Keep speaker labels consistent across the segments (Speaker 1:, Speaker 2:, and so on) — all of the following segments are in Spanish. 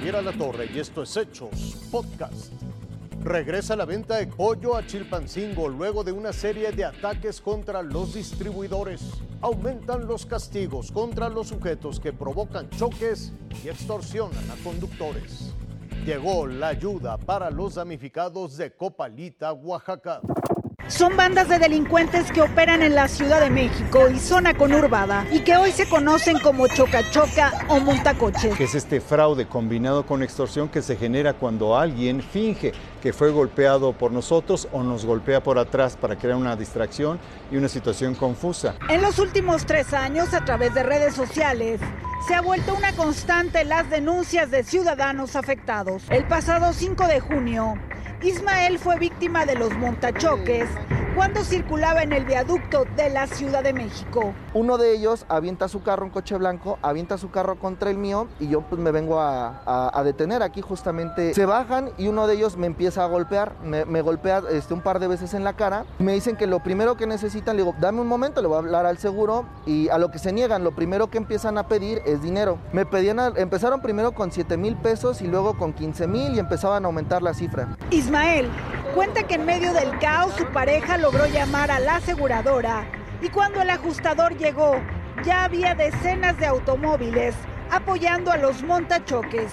Speaker 1: Y esto es Hechos Podcast. Regresa la venta de pollo a Chilpancingo luego de una serie de ataques contra los distribuidores. Aumentan los castigos contra los sujetos que provocan choques y extorsionan a conductores. Llegó la ayuda para los damnificados de Copalita, Oaxaca.
Speaker 2: Son bandas de delincuentes que operan en la Ciudad de México y zona conurbada y que hoy se conocen como choca-choca o montacoches.
Speaker 3: Que es este fraude combinado con extorsión que se genera cuando alguien finge que fue golpeado por nosotros o nos golpea por atrás para crear una distracción y una situación confusa.
Speaker 2: En los últimos tres años, a través de redes sociales, se ha vuelto una constante las denuncias de ciudadanos afectados. El pasado 5 de junio, Ismael fue víctima de los montachoques cuando circulaba en el viaducto de la Ciudad de México.
Speaker 4: Uno de ellos avienta su carro, un coche blanco, avienta su carro contra el mío y yo pues me vengo a, detener aquí justamente. Se bajan y uno de ellos me empieza a golpear, me, golpea este, un par de veces en la cara. Me dicen que lo primero que necesitan, le digo, dame un momento, le voy a hablar al seguro y a lo que se niegan, lo primero que empiezan a pedir es dinero. Me pedían, empezaron primero con 7 mil pesos y luego con 15 mil y empezaban a aumentar la cifra.
Speaker 2: Ismael cuenta que en medio del caos su pareja logró llamar a la aseguradora y cuando el ajustador llegó ya había decenas de automóviles apoyando a los montachoques,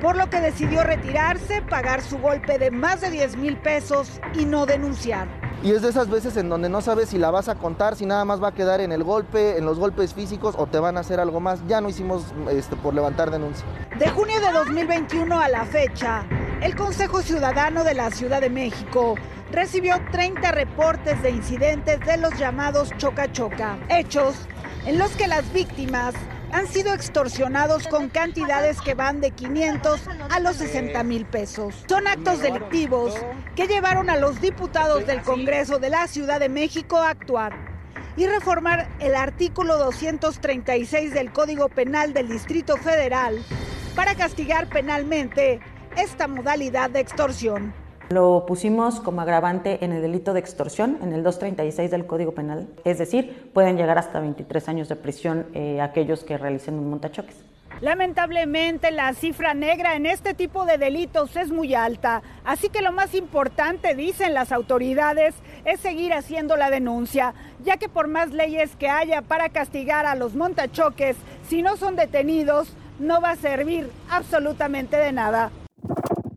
Speaker 2: por lo que decidió retirarse, pagar su golpe de más de 10 mil pesos y no denunciar.
Speaker 4: Y es de esas veces en donde no sabes si la vas a contar, si nada más va a quedar en el golpe, en los golpes físicos o te van a hacer algo más. Ya no hicimos este, por levantar denuncia.
Speaker 2: De junio de 2021 a la fecha, el Consejo Ciudadano de la Ciudad de México recibió 30 reportes de incidentes de los llamados choca-choca, hechos en los que las víctimas han sido extorsionados con cantidades que van de 500 a los 60 mil pesos. Son actos delictivos que llevaron a los diputados del Congreso de la Ciudad de México a actuar y reformar el artículo 236 del Código Penal del Distrito Federal para castigar penalmente esta modalidad de extorsión.
Speaker 5: Lo pusimos como agravante en el delito de extorsión, en el 236 del Código Penal. Es decir, pueden llegar hasta 23 años de prisión eh, aquellos que realicen un montachoques.
Speaker 2: Lamentablemente la cifra negra en este tipo de delitos es muy alta, así que lo más importante, dicen las autoridades, es seguir haciendo la denuncia, ya que por más leyes que haya para castigar a los montachoques, si no son detenidos, no va a servir absolutamente de nada.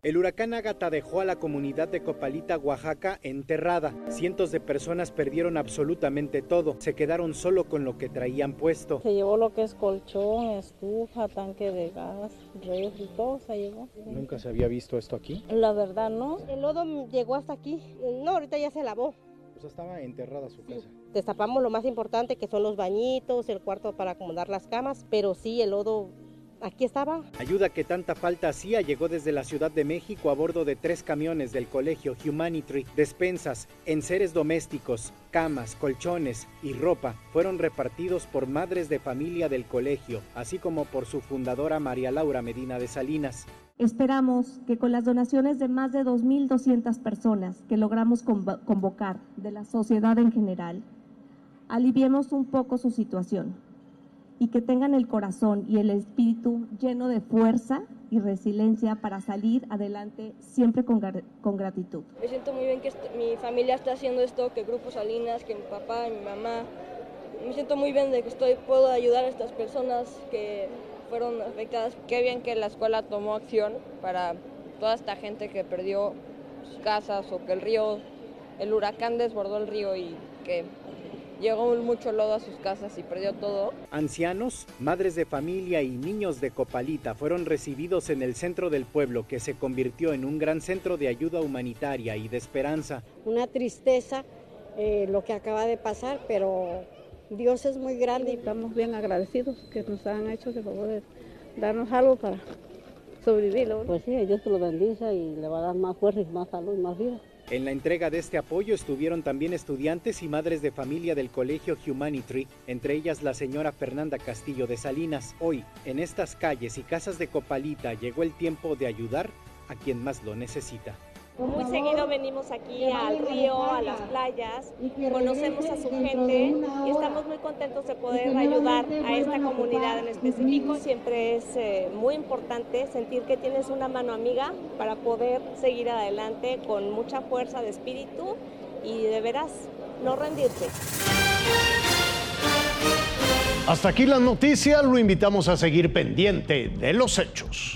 Speaker 6: El huracán Ágata dejó a la comunidad de Copalita, Oaxaca, enterrada. Cientos de personas perdieron absolutamente todo. Se quedaron solo con lo que traían puesto.
Speaker 7: Se llevó lo que es colchón, estufa, tanque de gas, y todo se llevó.
Speaker 6: ¿Nunca se había visto esto aquí?
Speaker 7: La verdad, no.
Speaker 8: El lodo llegó hasta aquí. No, ahorita ya se lavó.
Speaker 6: O sea, estaba enterrada su casa.
Speaker 8: Destapamos lo más importante que son los bañitos, el cuarto para acomodar las camas, pero sí, el lodo aquí estaba.
Speaker 6: Ayuda que tanta falta hacía llegó desde la Ciudad de México a bordo de tres camiones del colegio Humanity. Despensas, enseres domésticos, camas, colchones y ropa fueron repartidos por madres de familia del colegio, así como por su fundadora María Laura Medina de Salinas.
Speaker 9: Esperamos que con las donaciones de más de 2.200 personas que logramos convocar de la sociedad en general, aliviemos un poco su situación y que tengan el corazón y el espíritu lleno de fuerza y resiliencia para salir adelante siempre con, con gratitud.
Speaker 10: Me siento muy bien que mi familia está haciendo esto, que Grupo Salinas, que mi papá, mi mamá. Me siento muy bien de que estoy, puedo ayudar a estas personas que fueron afectadas.
Speaker 11: Qué bien que la escuela tomó acción para toda esta gente que perdió sus casas o que el río, el huracán desbordó el río y que llegó mucho lodo a sus casas y perdió todo.
Speaker 6: Ancianos, madres de familia y niños de Copalita fueron recibidos en el centro del pueblo que se convirtió en un gran centro de ayuda humanitaria y de esperanza.
Speaker 12: Una tristeza eh, lo que acaba de pasar, pero Dios es muy grande. y
Speaker 7: Estamos bien agradecidos que nos han hecho el favor de darnos algo para sobrevivir.
Speaker 12: Pues sí, Dios te lo bendice y le va a dar más fuerza y más salud y más vida.
Speaker 6: En la entrega de este apoyo estuvieron también estudiantes y madres de familia del Colegio Humanity, entre ellas la señora Fernanda Castillo de Salinas. Hoy, en estas calles y casas de Copalita llegó el tiempo de ayudar a quien más lo necesita.
Speaker 13: Muy seguido venimos aquí al río, a las playas, conocemos a su gente y estamos muy contentos de poder ayudar a esta comunidad en específico. Siempre es eh, muy importante sentir que tienes una mano amiga para poder seguir adelante con mucha fuerza de espíritu y de veras no rendirte.
Speaker 1: Hasta aquí las noticias, lo invitamos a seguir pendiente de los hechos.